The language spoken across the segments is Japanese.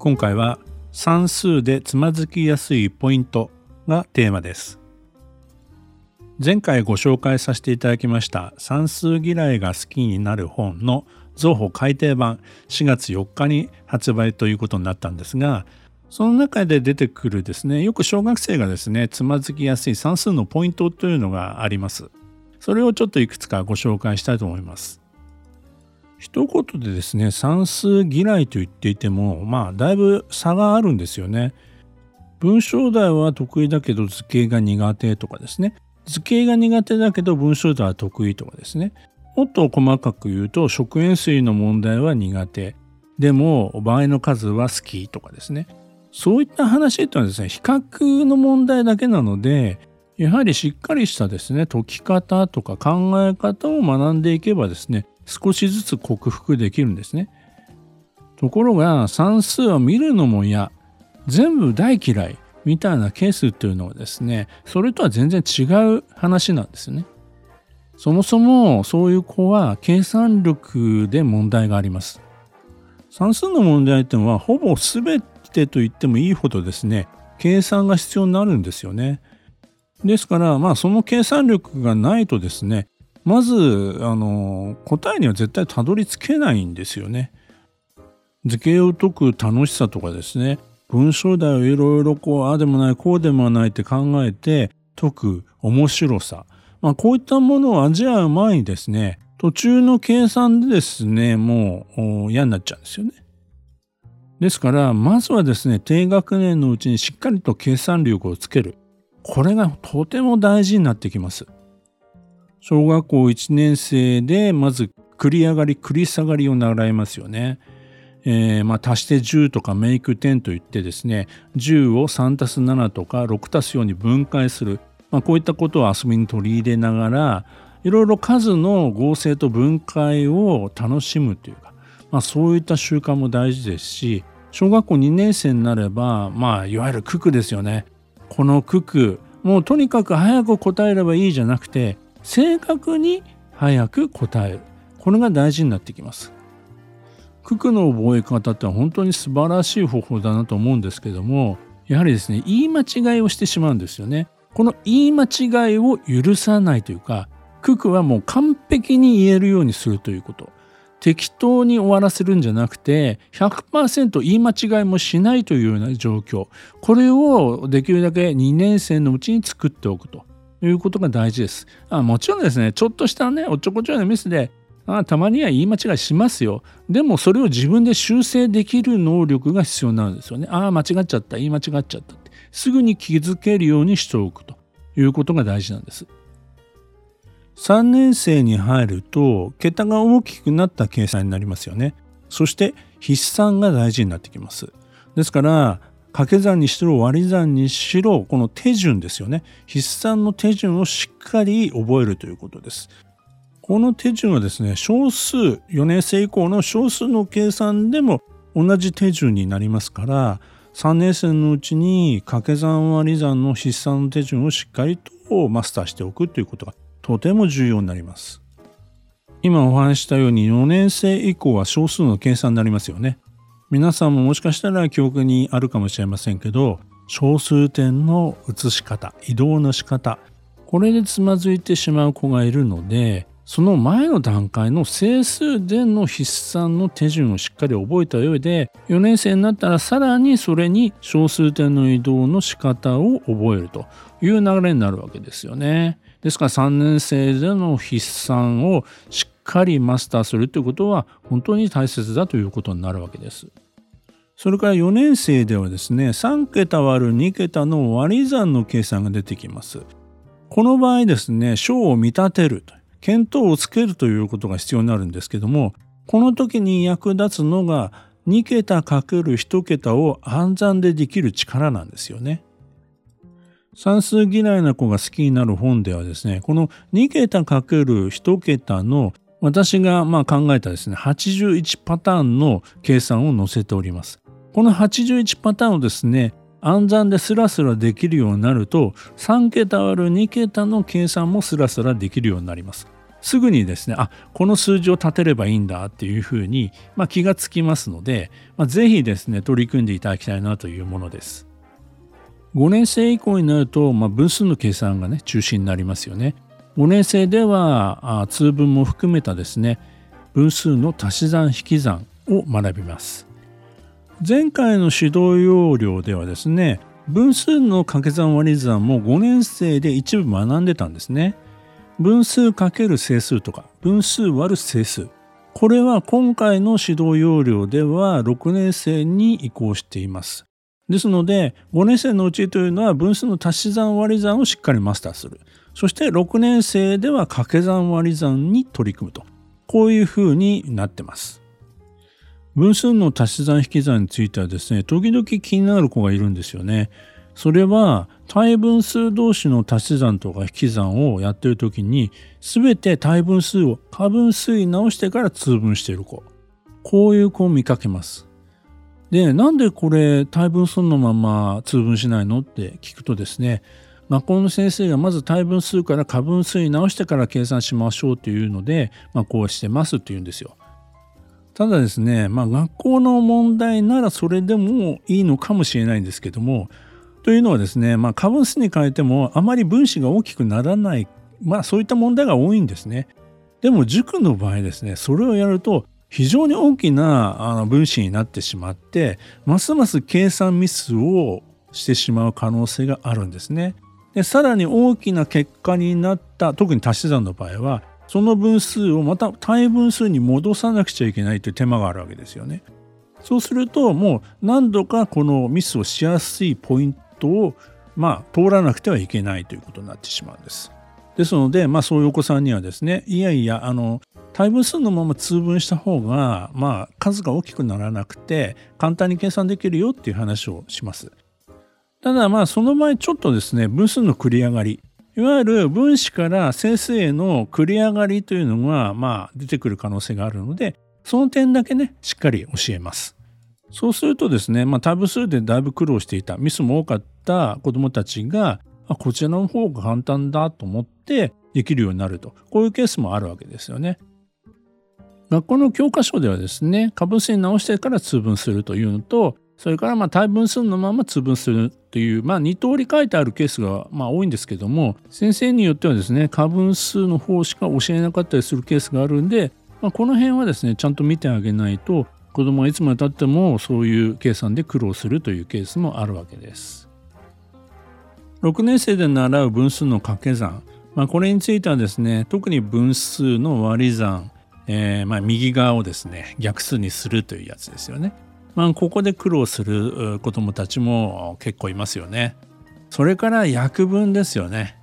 今回は算数でつまずきやすいポイントがテーマです。前回ご紹介させていただきました算数嫌いが好きになる本の増補改訂版4月4日に発売ということになったんですがその中で出てくるですねよく小学生がですねつまずきやすい算数のポイントというのがあります。それをちょっといくつかご紹介したいと思います。一言でですね算数嫌いと言っていてもまあだいぶ差があるんですよね。文章題は得意だけど図形が苦手とかですね。図形が苦手だけど文章題は得意とかですね。もっと細かく言うと食塩水の問題は苦手。でも場合の数は好きとかですね。そういった話っていうのはですね比較の問題だけなのでやはりしっかりしたですね解き方とか考え方を学んでいけばですね少しずつ克服できるんですね。ところが算数は見るのも嫌全部大嫌いみたいなケースっていうのはですねそれとは全然違う話なんですね。そもそもそういう子は計算力で問題があります。算数の問題っていうのはほぼ全てと言ってもいいほどですね計算が必要になるんですよね。ですからまあその計算力がないとですねまずあの答えには絶対たどり着けないんですよね。図形を解く楽しさとかですね文章題をいろいろこうああでもないこうでもないって考えて解く面白さ、まあ、こういったものを味わう前にですね途中の計算でですねもう嫌になっちゃうんですよね。ですからまずはですね低学年のうちにしっかりと計算力をつけるこれがとても大事になってきます。小学校1年生でまず繰り上がり繰り下がりを習いますよね。えー、まあ足して10とかメイク10といってですね10を3たす7とか6たす4に分解する、まあ、こういったことを遊びに取り入れながらいろいろ数の合成と分解を楽しむというか、まあ、そういった習慣も大事ですし小学校2年生になればまあいわゆる九九ですよねこの九九もうとにかく早く答えればいいじゃなくて正確に早く答える。これが大事になってきます。九九の覚え方って本当に素晴らしい方法だなと思うんですけどもやはりですね言い間違いをしてしまうんですよね。この言い間違いを許さないというか九九はもう完璧に言えるようにするということ。適当に終わらせるんじゃなくて100%言い間違いもしないというような状況。これをできるだけ2年生のうちに作っておくと。いうことが大事です。あもちろんですね、ちょっとしたね、おっちょこちょいのミスで、あたまには言い間違いしますよ。でもそれを自分で修正できる能力が必要なんですよね。ああ、間違っちゃった、言い間違っちゃったって。すぐに気づけるようにしておくということが大事なんです。3年生に入ると、桁が大きくなった計算になりますよね。そして筆算が大事になってきます。ですから、掛け算にしろ割り算にしろこの手順ですよね。筆算の手順をしっかり覚えるということです。この手順はですね小数4年生以降の小数の計算でも同じ手順になりますから3年生のうちに掛け算割り算の筆算の手順をしっかりとマスターしておくということがとても重要になります。今お話したように4年生以降は小数の計算になりますよね。皆さんももしかしたら記憶にあるかもしれませんけど小数点の移し方移動の仕方これでつまずいてしまう子がいるのでその前の段階の整数での筆算の手順をしっかり覚えた上で4年生になったらさらにそれに小数点の移動の仕方を覚えるという流れになるわけですよね。ですから3年生での筆算をしかりマスターするということは本当に大切だということになるわけです。それから4年生ではですね3桁割る2桁の割り算の計算が出てきます。この場合ですね小を見立てると見当をつけるということが必要になるんですけどもこの時に役立つのが2桁 ×1 桁を暗算でできる力なんですよね。算数嫌いな子が好きになる本ではですね、この2桁 ×1 桁の私がまあ考えたですね、81パターンの計算を載せております。この81パターンをですね、暗算でスラスラできるようになると、3桁割る2桁の計算もスラスラできるようになります。すぐにですね、あ、この数字を立てればいいんだっていうふうに、まあ、気がつきますので、まあ、ぜひですね、取り組んでいただきたいなというものです。5年生以降になると、まあ、分数の計算がね、中心になりますよね。5年生では通分も含めたですね分数の足し算引き算を学びます。前回の指導要領ではですね分数の掛け算割り算も5年生で一部学んでたんですね。分数かける整数とか分数割る整数。これは今回の指導要領では6年生に移行しています。ですので5年生のうちというのは分数の足し算割り算をしっかりマスターするそして6年生では掛け算割り算に取り組むと。こういうふうになってます。分数の足し算引き算についてはですね、時々気になる子がいるんですよね。それは対分数同士の足し算とか引き算をやってる時に全て対分数を過分数に直してから通分している子。こういう子を見かけます。で、なんでこれ対分数のまま通分しないのって聞くとですね、学校の先生がまず対分数から過分数に直してから計算しましょうというので、まあ、こうしてますって言うんですよ。ただですね、まあ、学校の問題ならそれでもいいのかもしれないんですけどもというのはですね、まあ、過分数に変えてもあまり分子が大きくならない、まあ、そういった問題が多いんですね。でも塾の場合ですねそれをやると非常に大きなあの分子になってしまってますます計算ミスをしてしまう可能性があるんですね。でさらに大きな結果になった特に足し算の場合はその分数をまた対分数に戻さなくちゃいけないという手間があるわけですよね。そうするともう何度かこのミスをしやすいポイントをまあ通らなくてはいけないということになってしまうんです。ですので、まあ、そういうお子さんにはですねいやいやあの対分数のまま通分した方が、まあ、数が大きくならなくて簡単に計算できるよっていう話をします。ただまあその場合ちょっとですね分数の繰り上がりいわゆる分子から整数への繰り上がりというのがまあ出てくる可能性があるのでその点だけねしっかり教えます。そうするとですね、まあ、多分数でだいぶ苦労していたミスも多かった子どもたちがあこちらの方が簡単だと思ってできるようになるとこういうケースもあるわけですよね。学校の教科書ではですね過分数に直してから通分するというのとそれからまあ対分数のまま通分するという、まあ、2通り書いてあるケースがまあ多いんですけども先生によってはですね過分数の方しか教えなかったりするケースがあるんで、まあ、この辺はですねちゃんと見てあげないと子供はいつまでたってもそういう計算で苦労するというケースもあるわけです。6年生で習う分数の掛け算、まあ、これについてはですね特に分数の割り算、えー、まあ右側をですね逆数にするというやつですよね。まあ、ここで苦労する子どもたちも結構いますよね。それから約分ですよね。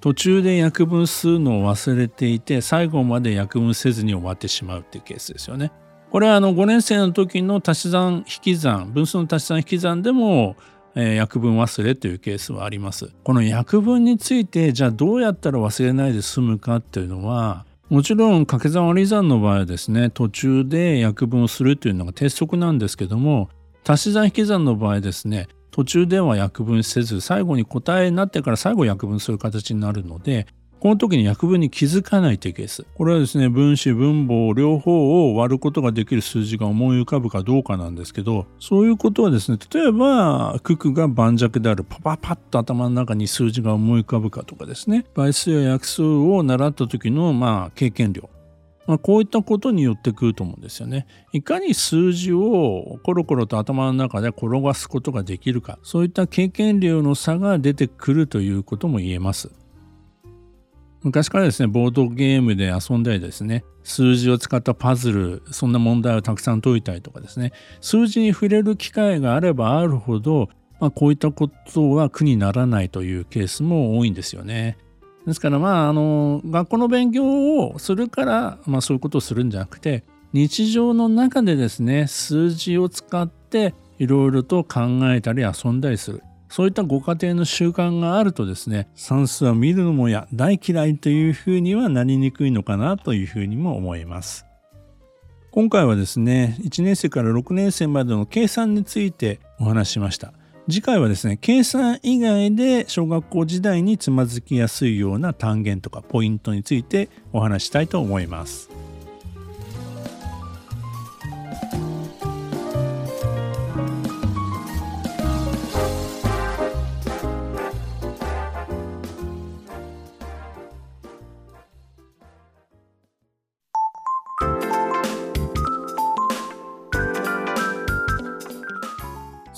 途中で約分するのを忘れていて最後まで約分せずに終わってしまうっていうケースですよね。これはあの5年生の時の足し算引き算分数の足し算引き算でも、えー、約分忘れというケースはあります。この約分についてじゃあどうやったら忘れないで済むかっていうのはもちろん掛け算割り算の場合はですね途中で約分をするというのが鉄則なんですけども足し算引き算の場合ですね途中では約分せず最後に答えになってから最後約分する形になるのでこの時に約分に気づかないというケース。これはですね、分子分母両方を割ることができる数字が思い浮かぶかどうかなんですけど、そういうことはですね、例えば、九九が盤石であるパパパッと頭の中に数字が思い浮かぶかとかですね、倍数や約数を習った時の、まあ、経験量。まあ、こういったことによってくると思うんですよね。いかに数字をコロコロと頭の中で転がすことができるか、そういった経験量の差が出てくるということも言えます。昔からですね、ボードゲームで遊んだりですね、数字を使ったパズル、そんな問題をたくさん解いたりとかですね、数字に触れる機会があればあるほど、まあ、こういったことは苦にならないというケースも多いんですよね。ですからまああの学校の勉強をするから、まあ、そういうことをするんじゃなくて日常の中でですね数字を使っていろいろと考えたり遊んだりするそういったご家庭の習慣があるとですね算数を見るのもや大嫌いというふうにはなりにくいのかなというふうにも思います。今回はですね1年生から6年生までの計算についてお話ししました。次回はですね計算以外で小学校時代につまずきやすいような単元とかポイントについてお話したいと思います。